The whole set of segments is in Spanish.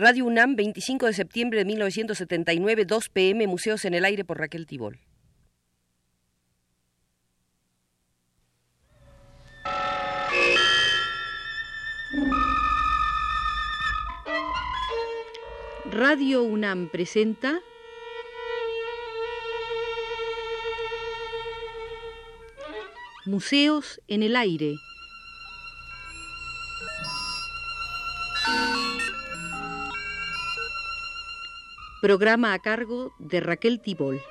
Radio UNAM, 25 de septiembre de 1979, 2 pm, Museos en el Aire por Raquel Tibol. Radio UNAM presenta Museos en el Aire. Programa a cargo de Raquel Tibol.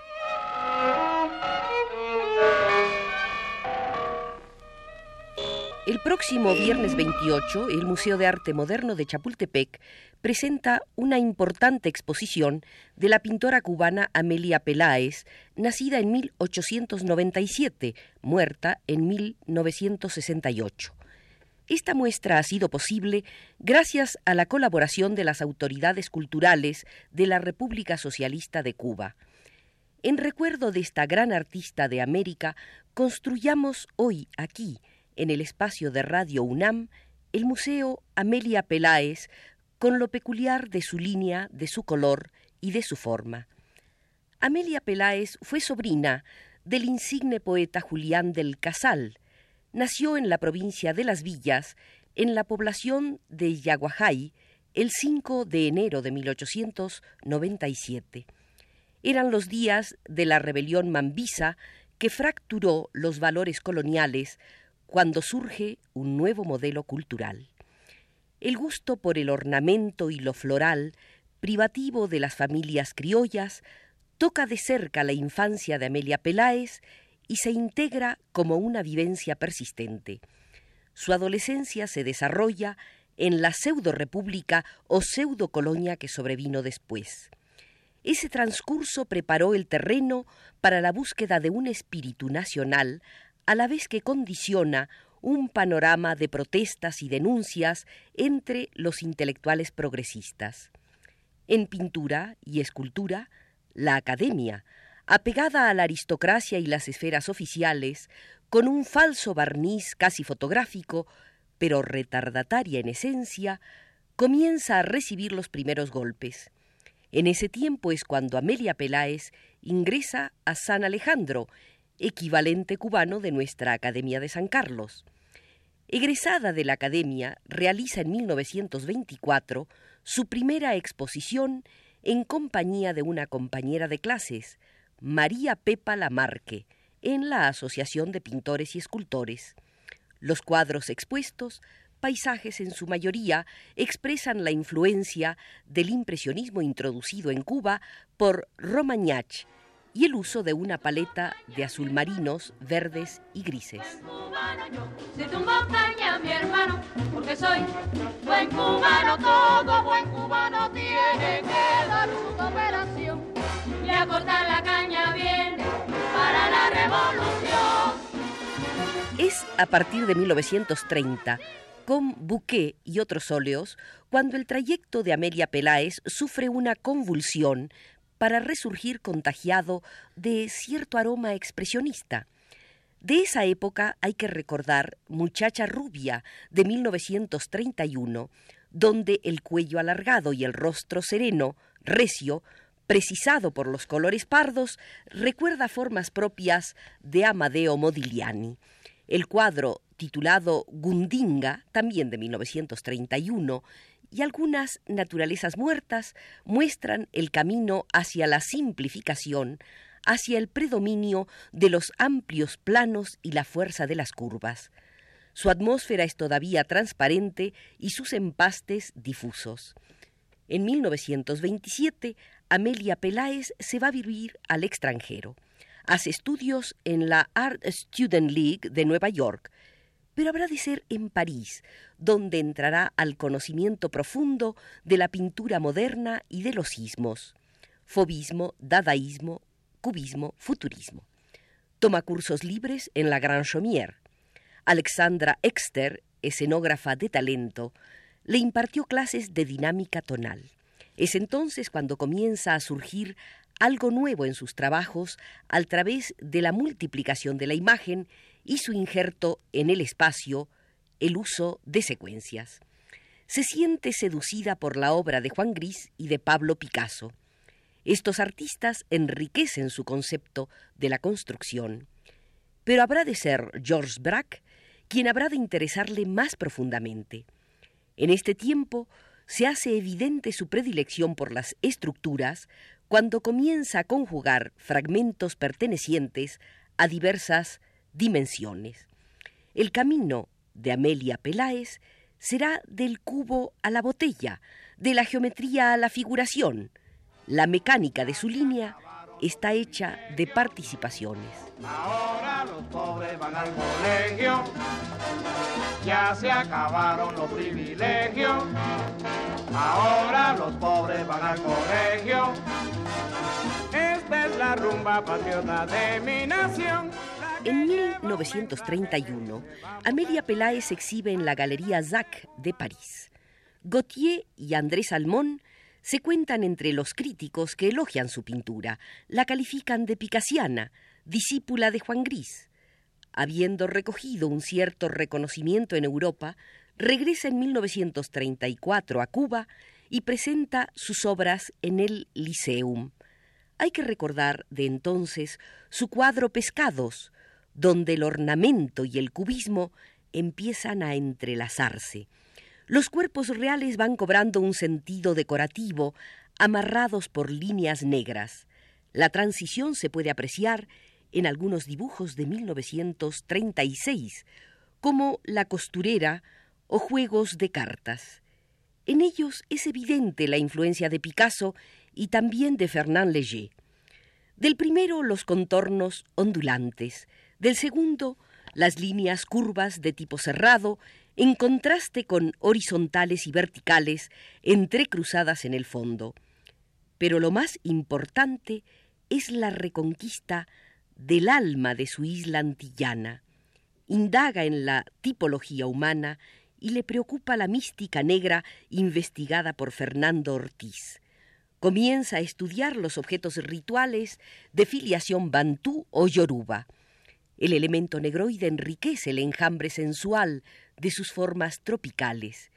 El próximo viernes 28, el Museo de Arte Moderno de Chapultepec presenta una importante exposición de la pintora cubana Amelia Peláez, nacida en 1897, muerta en 1968. Esta muestra ha sido posible gracias a la colaboración de las autoridades culturales de la República Socialista de Cuba. En recuerdo de esta gran artista de América, construyamos hoy aquí, en el espacio de Radio UNAM, el Museo Amelia Peláez, con lo peculiar de su línea, de su color y de su forma. Amelia Peláez fue sobrina del insigne poeta Julián del Casal, nació en la provincia de Las Villas, en la población de Yaguajay, el 5 de enero de 1897. Eran los días de la rebelión mambisa que fracturó los valores coloniales cuando surge un nuevo modelo cultural. El gusto por el ornamento y lo floral, privativo de las familias criollas, toca de cerca la infancia de Amelia Peláez y se integra como una vivencia persistente. Su adolescencia se desarrolla en la pseudo-república o pseudo-colonia que sobrevino después. Ese transcurso preparó el terreno para la búsqueda de un espíritu nacional, a la vez que condiciona un panorama de protestas y denuncias entre los intelectuales progresistas. En pintura y escultura, la academia, apegada a la aristocracia y las esferas oficiales, con un falso barniz casi fotográfico, pero retardataria en esencia, comienza a recibir los primeros golpes. En ese tiempo es cuando Amelia Peláez ingresa a San Alejandro, equivalente cubano de nuestra Academia de San Carlos. Egresada de la Academia, realiza en 1924 su primera exposición en compañía de una compañera de clases, María Pepa Lamarque, en la Asociación de Pintores y Escultores. Los cuadros expuestos, paisajes en su mayoría, expresan la influencia del impresionismo introducido en Cuba por Romagnach y el uso de una paleta de azul marinos, verdes y grises. buen cubano, todo buen cubano tiene que dar a la caña viene para la revolución. Es a partir de 1930 con Bouquet y otros óleos, cuando el trayecto de Amelia Peláez sufre una convulsión para resurgir contagiado de cierto aroma expresionista. De esa época hay que recordar Muchacha Rubia de 1931, donde el cuello alargado y el rostro sereno, recio, precisado por los colores pardos, recuerda formas propias de Amadeo Modigliani. El cuadro, titulado Gundinga, también de 1931, y algunas naturalezas muertas muestran el camino hacia la simplificación, hacia el predominio de los amplios planos y la fuerza de las curvas. Su atmósfera es todavía transparente y sus empastes difusos. En 1927 Amelia Peláez se va a vivir al extranjero. Hace estudios en la Art Student League de Nueva York, pero habrá de ser en París, donde entrará al conocimiento profundo de la pintura moderna y de los sismos, fobismo, dadaísmo, cubismo, futurismo. Toma cursos libres en la Grand Chaumière. Alexandra Exter, escenógrafa de talento, le impartió clases de dinámica tonal. Es entonces cuando comienza a surgir algo nuevo en sus trabajos a través de la multiplicación de la imagen y su injerto en el espacio, el uso de secuencias. se siente seducida por la obra de Juan Gris y de Pablo Picasso. Estos artistas enriquecen su concepto de la construcción. Pero habrá de ser Georges Braque quien habrá de interesarle más profundamente. En este tiempo se hace evidente su predilección por las estructuras cuando comienza a conjugar fragmentos pertenecientes a diversas dimensiones. El camino de Amelia Peláez será del cubo a la botella, de la geometría a la figuración. La mecánica de su línea está hecha de participaciones. Ahora los pobres van al colegio, ya se acabaron los privilegios. Ahora los pobres van al colegio. Esta es la rumba patriota de mi nación. En 1931, Amelia Peláez exhibe en la Galería Zac de París. Gautier y Andrés Salmón se cuentan entre los críticos que elogian su pintura, la califican de picasiana, discípula de Juan Gris. Habiendo recogido un cierto reconocimiento en Europa, regresa en 1934 a Cuba y presenta sus obras en el Liceum. Hay que recordar de entonces su cuadro Pescados, donde el ornamento y el cubismo empiezan a entrelazarse. Los cuerpos reales van cobrando un sentido decorativo, amarrados por líneas negras. La transición se puede apreciar en algunos dibujos de 1936, como La costurera o Juegos de cartas. En ellos es evidente la influencia de Picasso y también de Fernand Léger. Del primero los contornos ondulantes, del segundo, las líneas curvas de tipo cerrado, en contraste con horizontales y verticales entrecruzadas en el fondo. Pero lo más importante es la reconquista del alma de su isla antillana. Indaga en la tipología humana y le preocupa la mística negra investigada por Fernando Ortiz. Comienza a estudiar los objetos rituales de filiación bantú o yoruba. El elemento negroide enriquece el enjambre sensual de sus formas tropicales.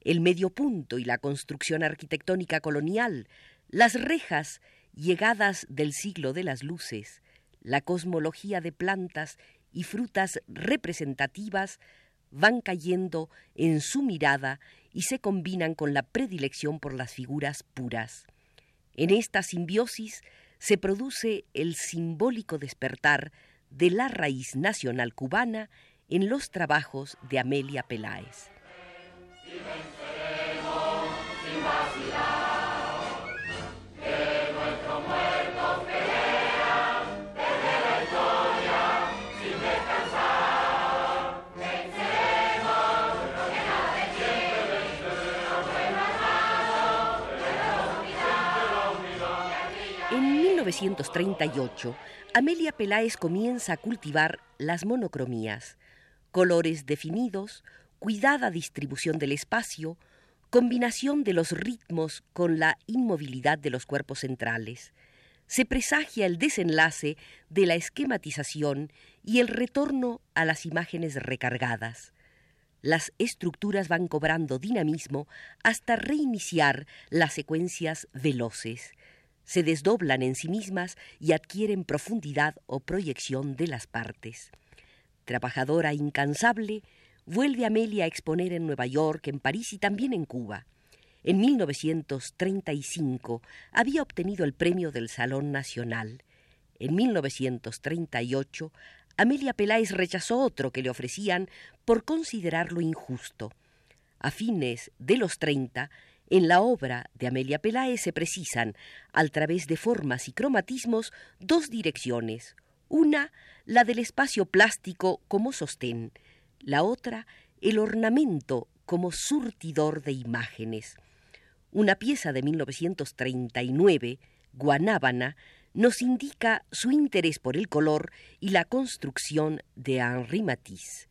El medio punto y la construcción arquitectónica colonial, las rejas llegadas del siglo de las luces, la cosmología de plantas y frutas representativas van cayendo en su mirada y se combinan con la predilección por las figuras puras. En esta simbiosis se produce el simbólico despertar de la raíz nacional cubana en los trabajos de Amelia Peláez. En 1938, Amelia Peláez comienza a cultivar las monocromías, colores definidos, cuidada distribución del espacio, combinación de los ritmos con la inmovilidad de los cuerpos centrales. Se presagia el desenlace de la esquematización y el retorno a las imágenes recargadas. Las estructuras van cobrando dinamismo hasta reiniciar las secuencias veloces se desdoblan en sí mismas y adquieren profundidad o proyección de las partes. Trabajadora incansable, vuelve Amelia a exponer en Nueva York, en París y también en Cuba. En 1935 había obtenido el premio del Salón Nacional. En 1938, Amelia Peláez rechazó otro que le ofrecían por considerarlo injusto. A fines de los 30, en la obra de Amelia Peláez se precisan, al través de formas y cromatismos, dos direcciones. Una, la del espacio plástico como sostén. La otra, el ornamento como surtidor de imágenes. Una pieza de 1939, Guanábana, nos indica su interés por el color y la construcción de Henri Matisse.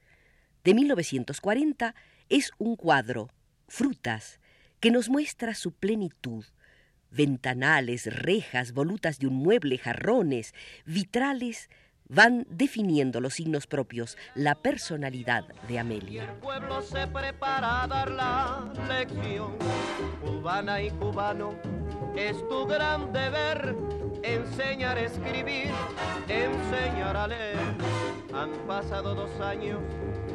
De 1940 es un cuadro, Frutas, que nos muestra su plenitud. Ventanales, rejas, volutas de un mueble, jarrones, vitrales, van definiendo los signos propios, la personalidad de Amelia. El pueblo se prepara a dar la lección. Cubana y cubano, es tu gran deber enseñar a escribir, enseñar a leer. Han pasado dos años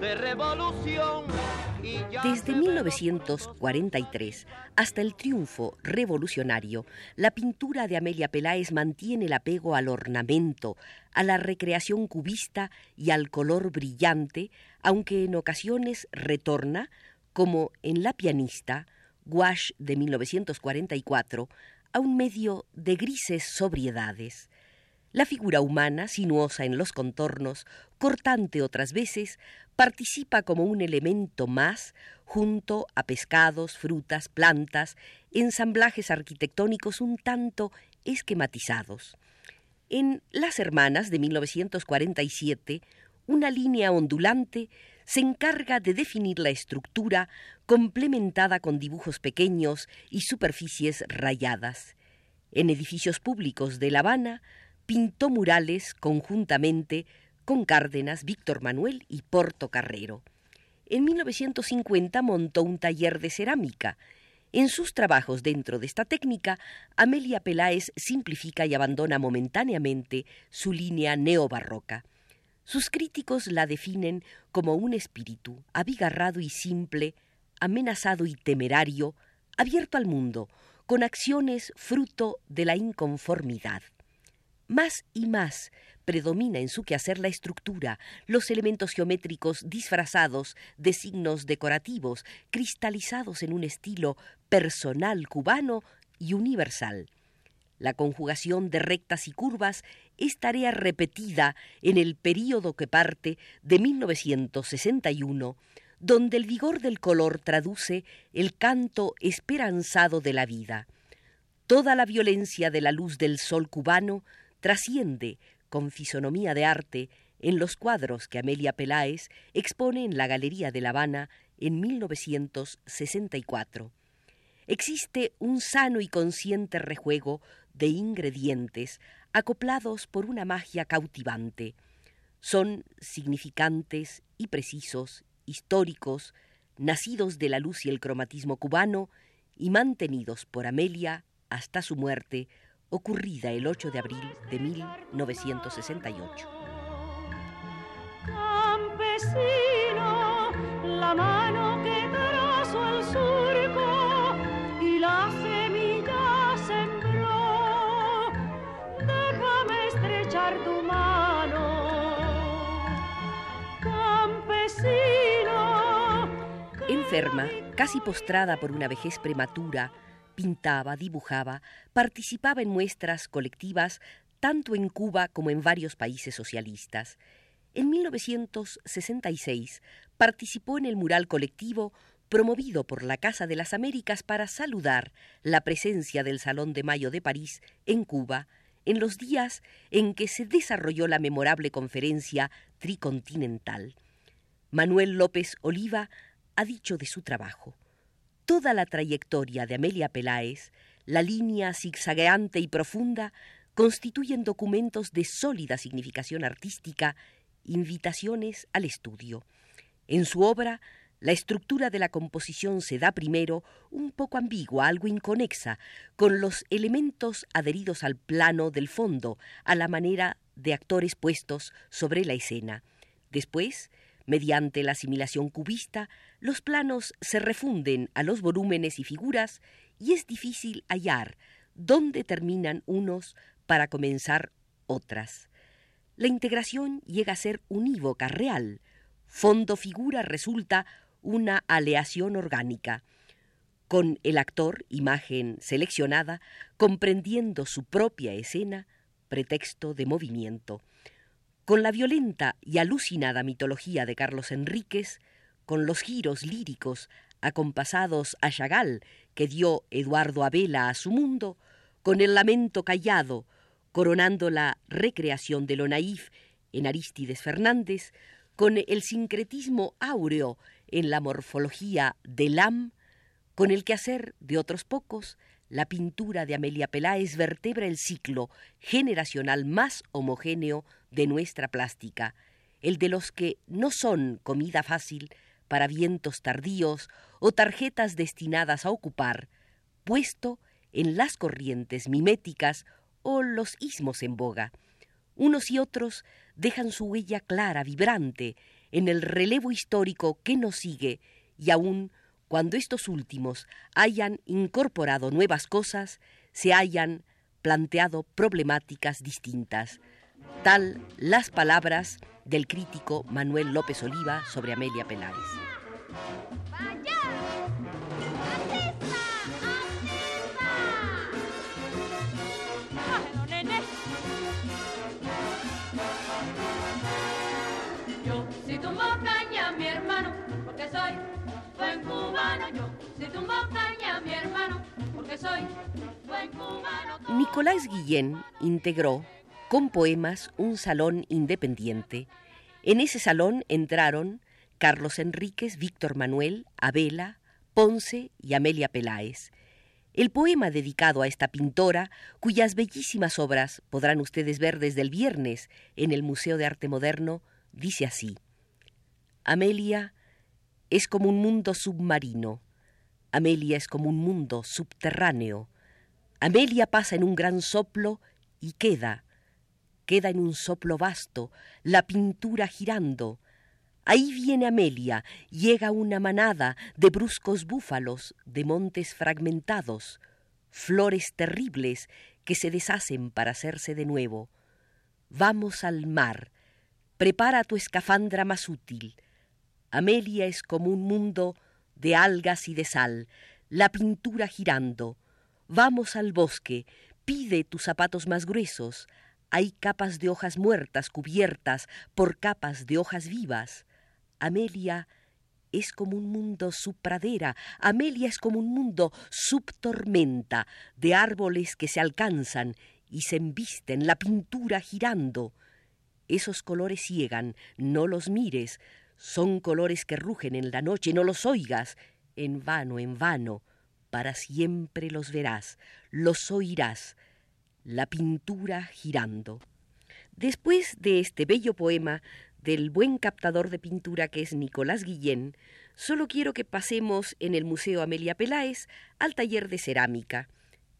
de revolución. Desde 1943 hasta el triunfo revolucionario, la pintura de Amelia Peláez mantiene el apego al ornamento, a la recreación cubista y al color brillante, aunque en ocasiones retorna, como en La pianista, Gouache de 1944, a un medio de grises sobriedades. La figura humana, sinuosa en los contornos, cortante otras veces, participa como un elemento más junto a pescados, frutas, plantas, ensamblajes arquitectónicos un tanto esquematizados. En Las Hermanas de 1947, una línea ondulante se encarga de definir la estructura complementada con dibujos pequeños y superficies rayadas. En edificios públicos de La Habana pintó murales conjuntamente con Cárdenas, Víctor Manuel y Porto Carrero. En 1950 montó un taller de cerámica. En sus trabajos dentro de esta técnica, Amelia Peláez simplifica y abandona momentáneamente su línea neobarroca. Sus críticos la definen como un espíritu abigarrado y simple, amenazado y temerario, abierto al mundo, con acciones fruto de la inconformidad. Más y más predomina en su quehacer la estructura, los elementos geométricos disfrazados de signos decorativos, cristalizados en un estilo personal cubano y universal. La conjugación de rectas y curvas es tarea repetida en el período que parte de 1961, donde el vigor del color traduce el canto esperanzado de la vida. Toda la violencia de la luz del sol cubano trasciende, con fisonomía de arte, en los cuadros que Amelia Peláez expone en la Galería de La Habana en 1964. Existe un sano y consciente rejuego de ingredientes acoplados por una magia cautivante. Son significantes y precisos, históricos, nacidos de la luz y el cromatismo cubano y mantenidos por Amelia hasta su muerte, ocurrida el 8 de abril de 1968. Campesino, la mano que trazo el surco y la semilla sembró. Déjame estrechar tu mano, campesino. Enferma, casi postrada por una vejez prematura, pintaba, dibujaba, participaba en muestras colectivas tanto en Cuba como en varios países socialistas. En 1966 participó en el mural colectivo promovido por la Casa de las Américas para saludar la presencia del Salón de Mayo de París en Cuba en los días en que se desarrolló la memorable conferencia tricontinental. Manuel López Oliva ha dicho de su trabajo. Toda la trayectoria de Amelia Peláez, la línea zigzagueante y profunda, constituyen documentos de sólida significación artística, invitaciones al estudio. En su obra, la estructura de la composición se da primero un poco ambigua, algo inconexa, con los elementos adheridos al plano del fondo, a la manera de actores puestos sobre la escena. Después, Mediante la asimilación cubista, los planos se refunden a los volúmenes y figuras y es difícil hallar dónde terminan unos para comenzar otras. La integración llega a ser unívoca, real. Fondo-figura resulta una aleación orgánica. Con el actor, imagen seleccionada, comprendiendo su propia escena, pretexto de movimiento con la violenta y alucinada mitología de Carlos Enríquez, con los giros líricos acompasados a Chagall que dio Eduardo Abela a su mundo, con el lamento callado coronando la recreación de lo naif en Arístides Fernández, con el sincretismo áureo en la morfología del Lam, con el quehacer de otros pocos, La pintura de Amelia Peláez vertebra el ciclo generacional más homogéneo de nuestra plástica, el de los que no son comida fácil para vientos tardíos o tarjetas destinadas a ocupar, puesto en las corrientes miméticas o los ismos en boga. Unos y otros dejan su huella clara, vibrante, en el relevo histórico que nos sigue y aún cuando estos últimos hayan incorporado nuevas cosas, se hayan planteado problemáticas distintas. Tal las palabras del crítico Manuel López Oliva sobre Amelia Peláez. Nicolás Guillén integró con poemas un salón independiente. En ese salón entraron Carlos Enríquez, Víctor Manuel, Abela, Ponce y Amelia Peláez. El poema dedicado a esta pintora, cuyas bellísimas obras podrán ustedes ver desde el viernes en el Museo de Arte Moderno, dice así. Amelia es como un mundo submarino. Amelia es como un mundo subterráneo. Amelia pasa en un gran soplo y queda, queda en un soplo vasto, la pintura girando, Ahí viene Amelia, llega una manada de bruscos búfalos, de montes fragmentados, flores terribles que se deshacen para hacerse de nuevo. Vamos al mar, prepara tu escafandra más útil. Amelia es como un mundo de algas y de sal, la pintura girando. Vamos al bosque, pide tus zapatos más gruesos. Hay capas de hojas muertas cubiertas por capas de hojas vivas. Amelia es como un mundo subpradera, Amelia es como un mundo subtormenta, de árboles que se alcanzan y se embisten, la pintura girando. Esos colores ciegan, no los mires, son colores que rugen en la noche, no los oigas, en vano, en vano, para siempre los verás, los oirás, la pintura girando. Después de este bello poema, del buen captador de pintura que es Nicolás Guillén, solo quiero que pasemos en el Museo Amelia Peláez al taller de cerámica.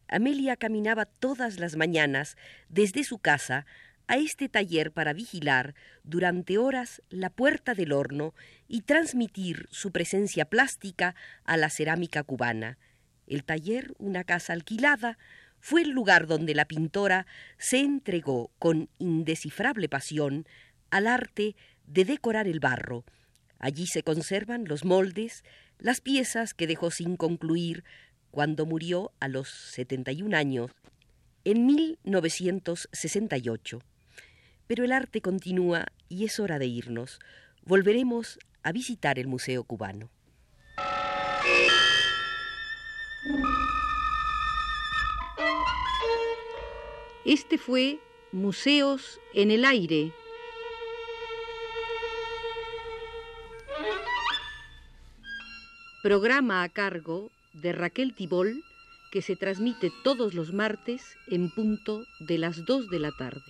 Amelia caminaba todas las mañanas desde su casa a este taller para vigilar durante horas la puerta del horno y transmitir su presencia plástica a la cerámica cubana. El taller, una casa alquilada, fue el lugar donde la pintora se entregó con indescifrable pasión al arte de decorar el barro. Allí se conservan los moldes, las piezas que dejó sin concluir cuando murió a los 71 años, en 1968. Pero el arte continúa y es hora de irnos. Volveremos a visitar el Museo Cubano. Este fue Museos en el Aire programa a cargo de Raquel Tibol que se transmite todos los martes en punto de las 2 de la tarde.